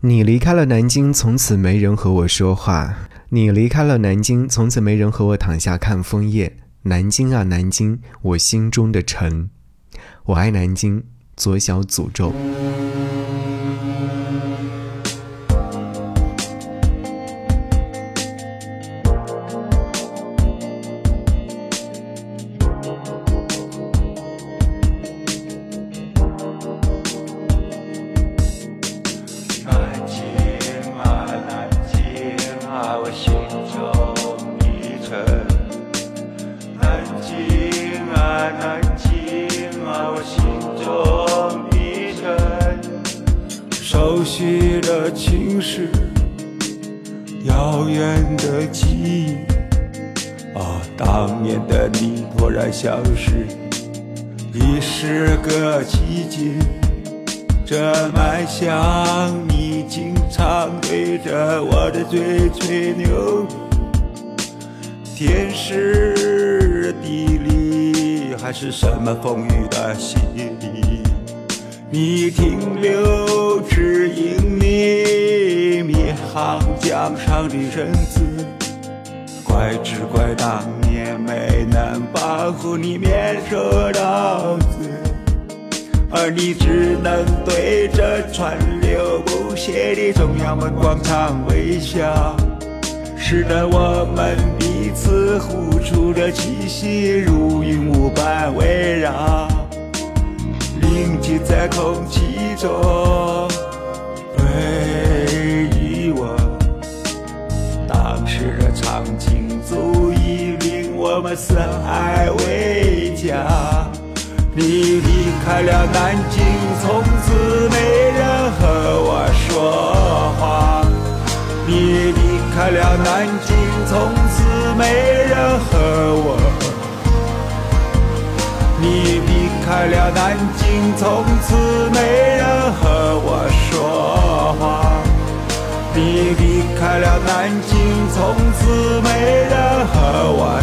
你离开了南京，从此没人和我说话。你离开了南京，从此没人和我躺下看枫叶。南京啊，南京，我心中的城。我爱南京。左小诅咒。悉的情史，遥远的记忆。啊，当年的你突然消失，已是个季节。这麦香，你经常对着我的嘴吹牛。天时地利，还是什么风雨的洗礼？你停留，只因你迷航江上的人子，怪只怪当年没能保护你免受刀子，而你只能对着川流不息的中央门广场微笑，使得我们彼此呼出的气息如云雾般围绕。凝结在空气中，回忆我当时的场景，足以令我们深爱为家。你离开了南京，从此没人和我说话。你离开了南京，从此没人和我。你离开了南京，从此从此没人和我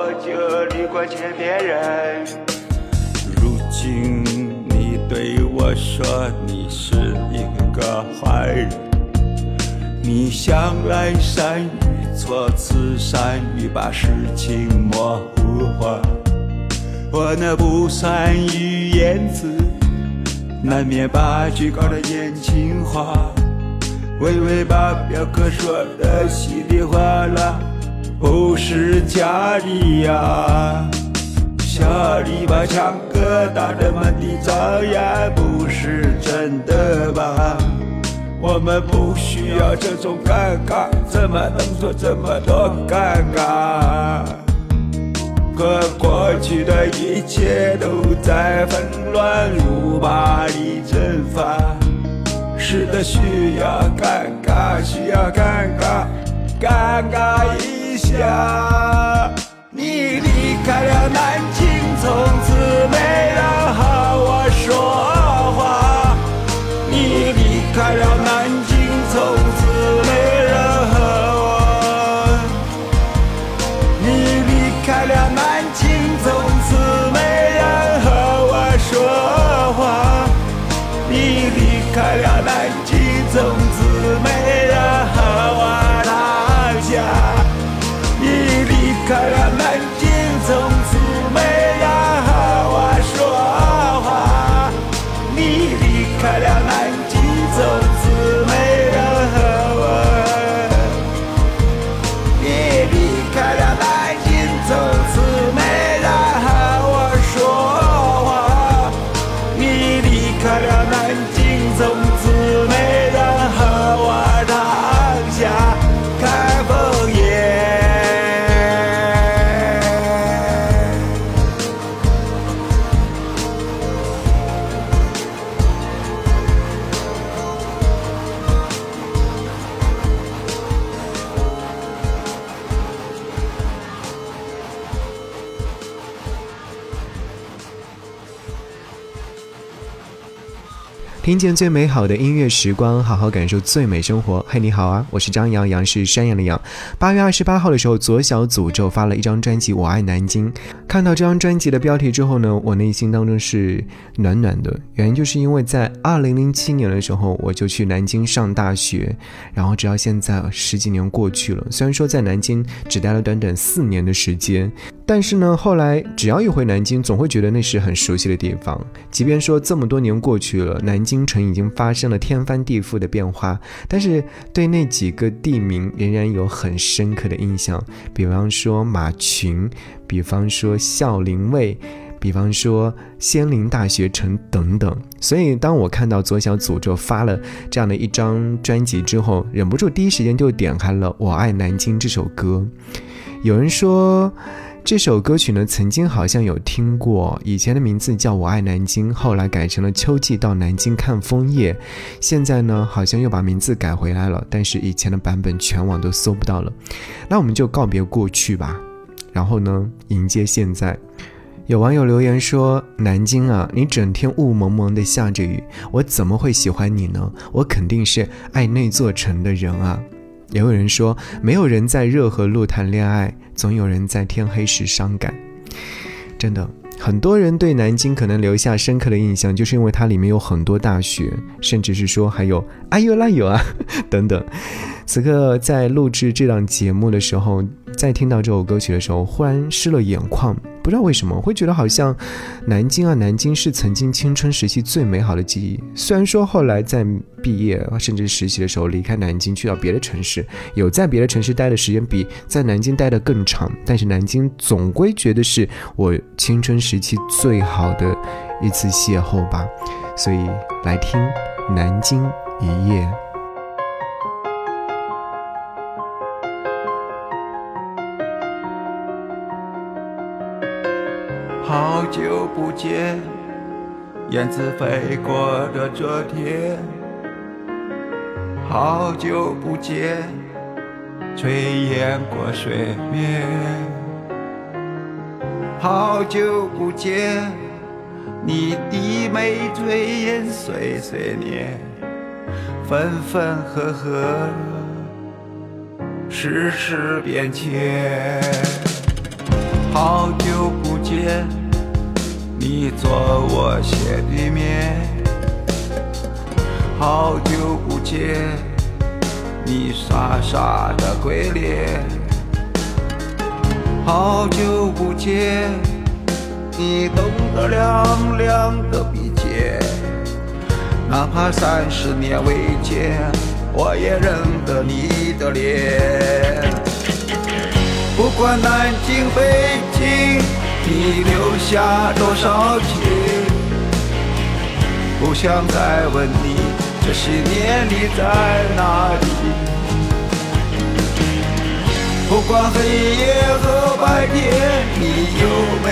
间破旧旅馆前边人。如今你对我说你是一个坏人，你向来善于措辞，善于把事情模糊化。我那不善于言辞，难免把句搞得言情话，微微把表哥说的稀里哗啦，不是假的呀。小李把强哥打得满地找牙，不是真的吧？我们不需要这种尴尬，怎么能说这么多尴尬？可过去的一切都在纷乱如麻里蒸发，是的，需要尴尬，需要尴尬，尴尬一下。你离开了南京，从此没人和我说话。你离开了南听见最美好的音乐时光，好好感受最美生活。嘿，你好啊，我是张阳，阳是山羊的羊。八月二十八号的时候，左小诅咒发了一张专辑《我爱南京》。看到这张专辑的标题之后呢，我内心当中是暖暖的。原因就是因为在二零零七年的时候，我就去南京上大学，然后直到现在十几年过去了。虽然说在南京只待了短短四年的时间，但是呢，后来只要一回南京，总会觉得那是很熟悉的地方。即便说这么多年过去了，南京。京城已经发生了天翻地覆的变化，但是对那几个地名仍然有很深刻的印象。比方说马群，比方说孝陵卫，比方说仙林大学城等等。所以，当我看到左小诅咒发了这样的一张专辑之后，忍不住第一时间就点开了《我爱南京》这首歌。有人说。这首歌曲呢，曾经好像有听过，以前的名字叫《我爱南京》，后来改成了《秋季到南京看枫叶》，现在呢，好像又把名字改回来了，但是以前的版本全网都搜不到了。那我们就告别过去吧，然后呢，迎接现在。有网友留言说：“南京啊，你整天雾蒙蒙的下着雨，我怎么会喜欢你呢？我肯定是爱那座城的人啊。”也有人说，没有人在热河路谈恋爱，总有人在天黑时伤感。真的，很多人对南京可能留下深刻的印象，就是因为它里面有很多大学，甚至是说还有哎呦啦有啊 等等。此刻在录制这档节目的时候，在听到这首歌曲的时候，忽然湿了眼眶。不知道为什么会觉得好像南京啊，南京是曾经青春时期最美好的记忆。虽然说后来在毕业甚至实习的时候离开南京，去到别的城市，有在别的城市待的时间比在南京待的更长，但是南京总归觉得是我青春时期最好的一次邂逅吧。所以来听《南京一夜》。好久不见，燕子飞过的昨天。好久不见，炊烟过水面。好久不见，你低眉垂眼岁岁年，分分合合，世事变迁。好久不见。你坐我斜对面，好久不见，你傻傻的鬼脸，好久不见，你懂得凉凉的鼻尖，哪怕三十年未见，我也认得你的脸，不管南京北京。你留下多少情？不想再问你，这些年你在哪里？不管黑夜和白天，你有没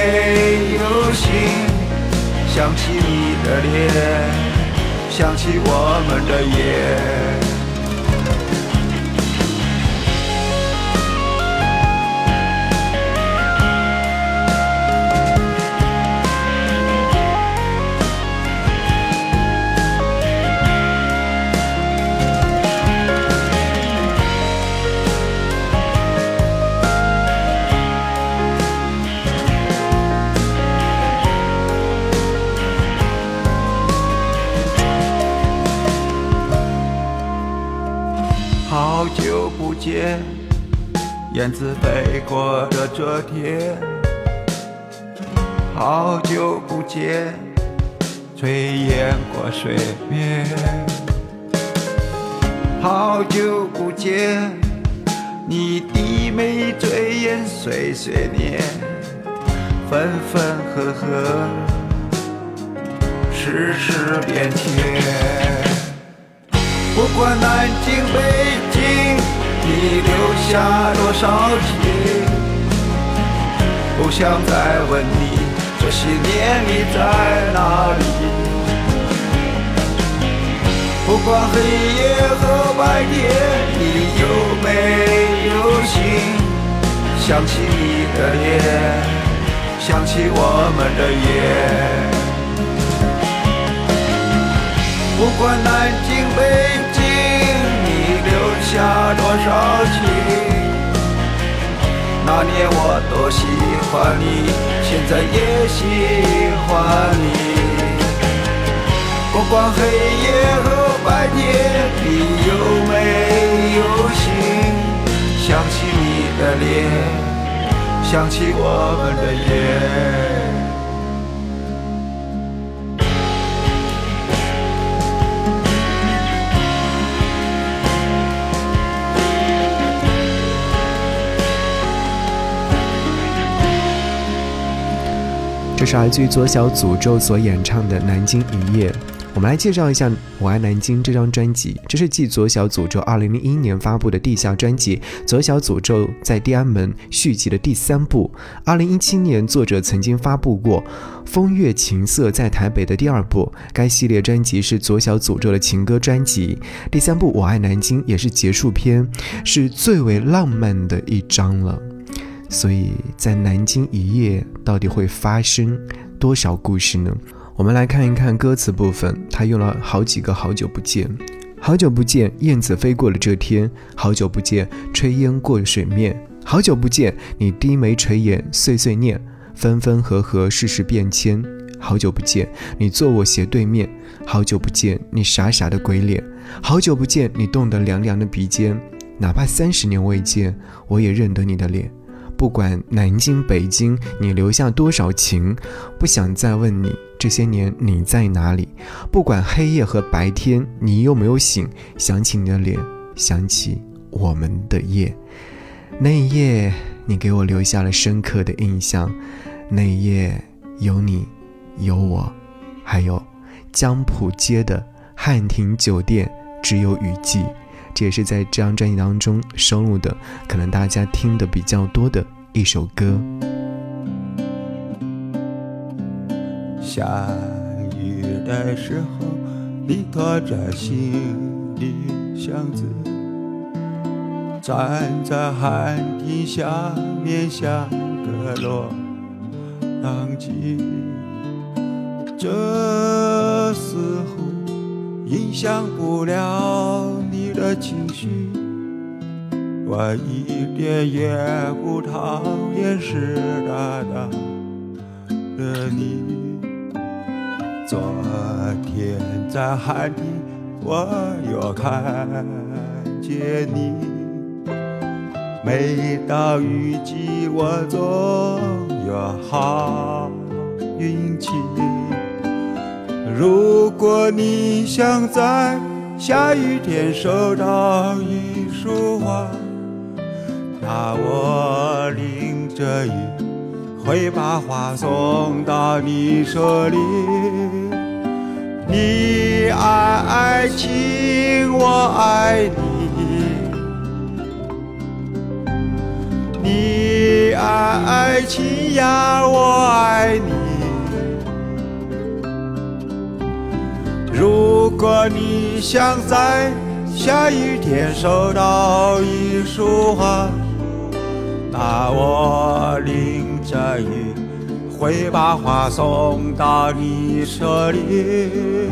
有心？想起你的脸，想起我们的夜。燕子飞过的昨天，好久不见，炊烟过水面，好久不见，你的眉醉眼碎碎念，分分合合，世事变迁，不管南京北京。你留下多少情？不想再问你，这些年你在哪里？不管黑夜和白天，你有没有心？想起你的脸，想起我们的夜。不管南京北，下多少情？那年我多喜欢你，现在也喜欢你。不管黑夜和白天，你有没有心？想起你的脸，想起我们的夜。这是来自于左小诅咒所演唱的《南京一夜》。我们来介绍一下《我爱南京》这张专辑，这是继左小诅咒2001年发布的地下专辑《左小诅咒在地安门》续集的第三部。2017年，作者曾经发布过《风月情色在台北》的第二部。该系列专辑是左小诅咒的情歌专辑。第三部《我爱南京》也是结束篇，是最为浪漫的一张了。所以在南京一夜到底会发生多少故事呢？我们来看一看歌词部分，他用了好几个“好久不见”，好久不见，燕子飞过了这天；好久不见，炊烟过水面；好久不见，你低眉垂眼碎碎念，分分合合世事变迁；好久不见，你坐我斜对面；好久不见，你傻傻的鬼脸；好久不见，你冻得凉凉的鼻尖。哪怕三十年未见，我也认得你的脸。不管南京北京，你留下多少情，不想再问你这些年你在哪里。不管黑夜和白天，你有没有醒，想起你的脸，想起我们的夜。那一夜，你给我留下了深刻的印象。那一夜，有你，有我，还有江浦街的汉庭酒店，只有雨季。这也是在这张专辑当中收录的，可能大家听的比较多的一首歌。下雨的时候，你拖着行李箱子，站在寒亭下面像个落汤鸡，这似乎影响不了。的情绪，我一点也不讨厌湿哒哒的你。昨天在海底，我又看见你。每到雨季，我总有好运气。如果你想在。下雨天收到一束花，那我淋着雨会把花送到你手里。你爱爱情，我爱你。你爱爱情呀，我爱你。如果你想在下雨天收到一束花，那我淋着雨会把花送到你手里。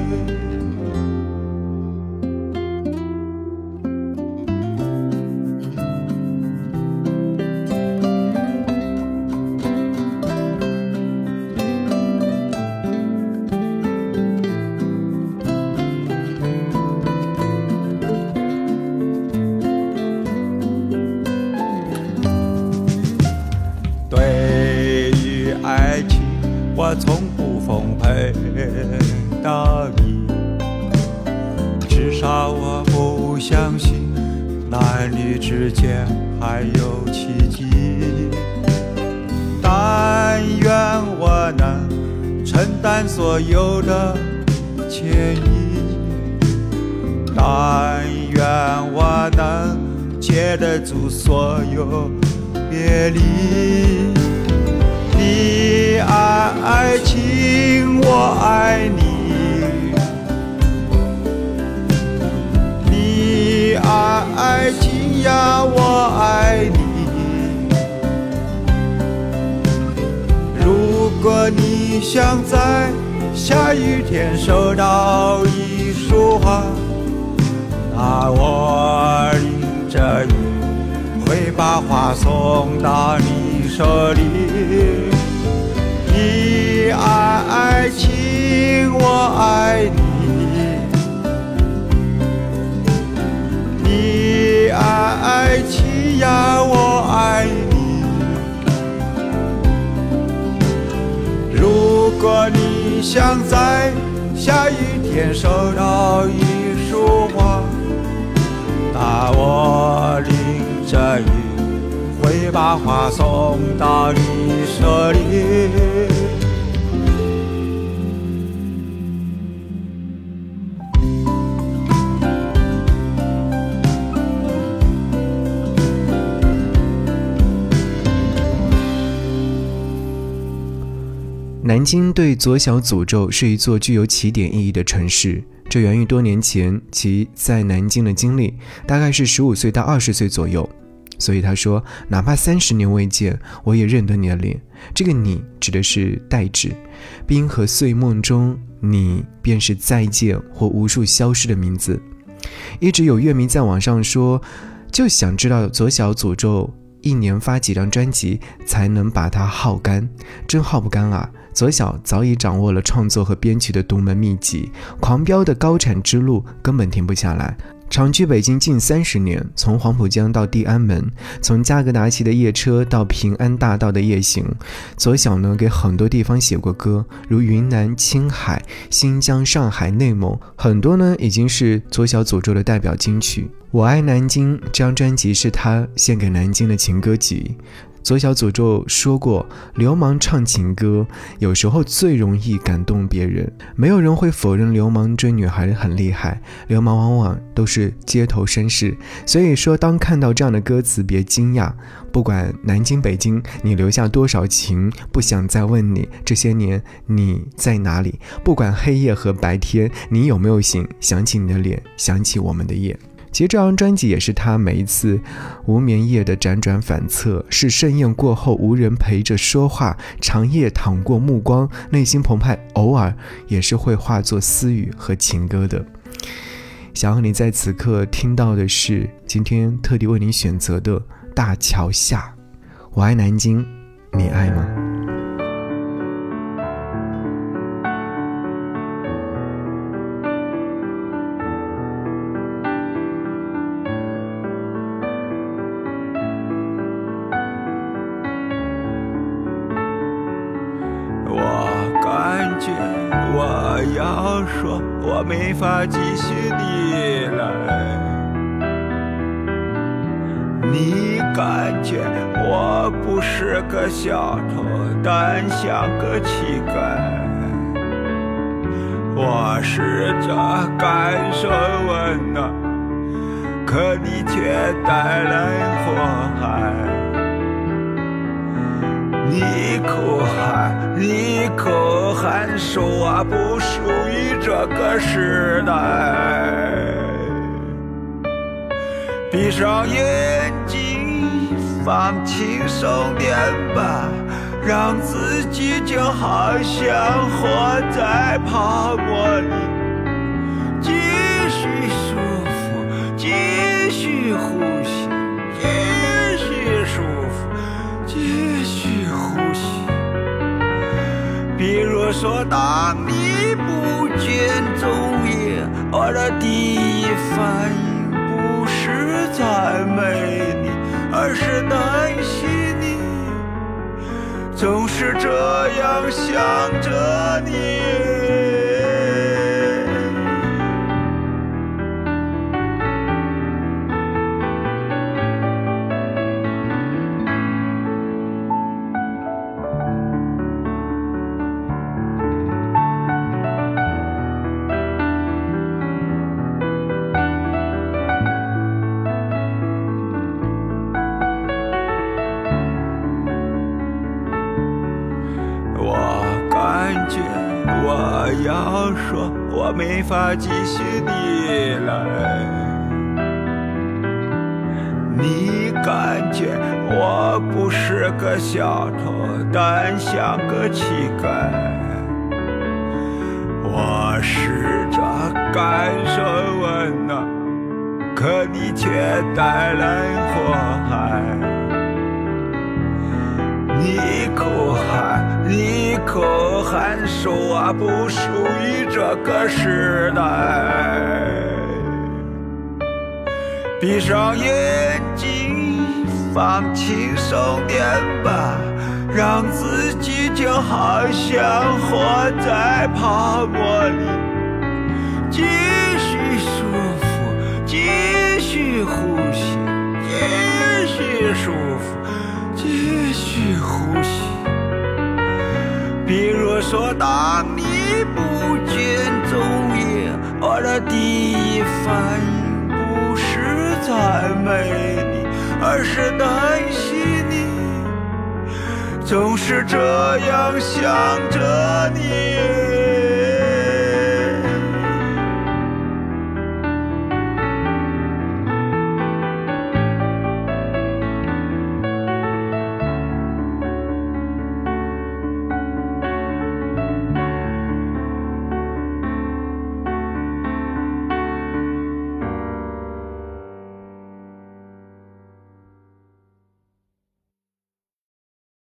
所有的歉意，但愿我能接得住所有别离。你爱爱情，我爱你。你爱爱情呀，我爱你。如果你你想在下雨天收到一束花，那我淋着雨会把花送到你手里。想在下雨天收到一束花，那我淋着雨会把花送到你手里。南京对左小诅咒是一座具有起点意义的城市，这源于多年前其在南京的经历，大概是十五岁到二十岁左右。所以他说，哪怕三十年未见，我也认得你的脸。这个“你”指的是代指，冰河碎梦中，你便是再见或无数消失的名字。一直有乐迷在网上说，就想知道左小诅咒一年发几张专辑才能把它耗干，真耗不干啊！左小早已掌握了创作和编曲的独门秘籍，狂飙的高产之路根本停不下来。长居北京近三十年，从黄浦江到地安门，从加格达奇的夜车到平安大道的夜行，左小呢给很多地方写过歌，如云南、青海、新疆、上海、内蒙，很多呢已经是左小诅咒的代表金曲。我爱南京这张专辑是他献给南京的情歌集。左小诅咒说过：“流氓唱情歌，有时候最容易感动别人。没有人会否认流氓追女孩很厉害，流氓往往都是街头绅士。所以说，当看到这样的歌词，别惊讶。不管南京、北京，你留下多少情，不想再问你这些年你在哪里。不管黑夜和白天，你有没有醒？想起你的脸，想起我们的夜。”其实这张专辑也是他每一次无眠夜的辗转反侧，是盛宴过后无人陪着说话，长夜淌过目光，内心澎湃，偶尔也是会化作私语和情歌的。想要你在此刻听到的是今天特地为你选择的《大桥下》，我爱南京，你爱吗？我要说，我没法继续你来。你感觉我不是个小偷，但像个乞丐。我试着感受温暖，可你却带来祸害。你哭喊，你可还，说我不属于这个时代。闭上眼睛，放轻松点吧，让自己就好像活在泡沫里，继续舒服，继续呼吸，继续舒服，继续呼吸。比如说，当你不见踪影，我的第一反应不是赞美你，而是担心你，总是这样想着你。法继续你来。你感觉我不是个小偷，但像个乞丐。我试着感受温暖，可你却带来祸害。你哭喊，你哭喊，说我不属于这个时代。闭上眼睛，放轻松点吧，让自己就好像活在泡沫里，继续舒服，继续呼吸，继续舒服，比如说，当你不见踪影，我的第一反应不是赞美你，而是担心你。总是这样想着你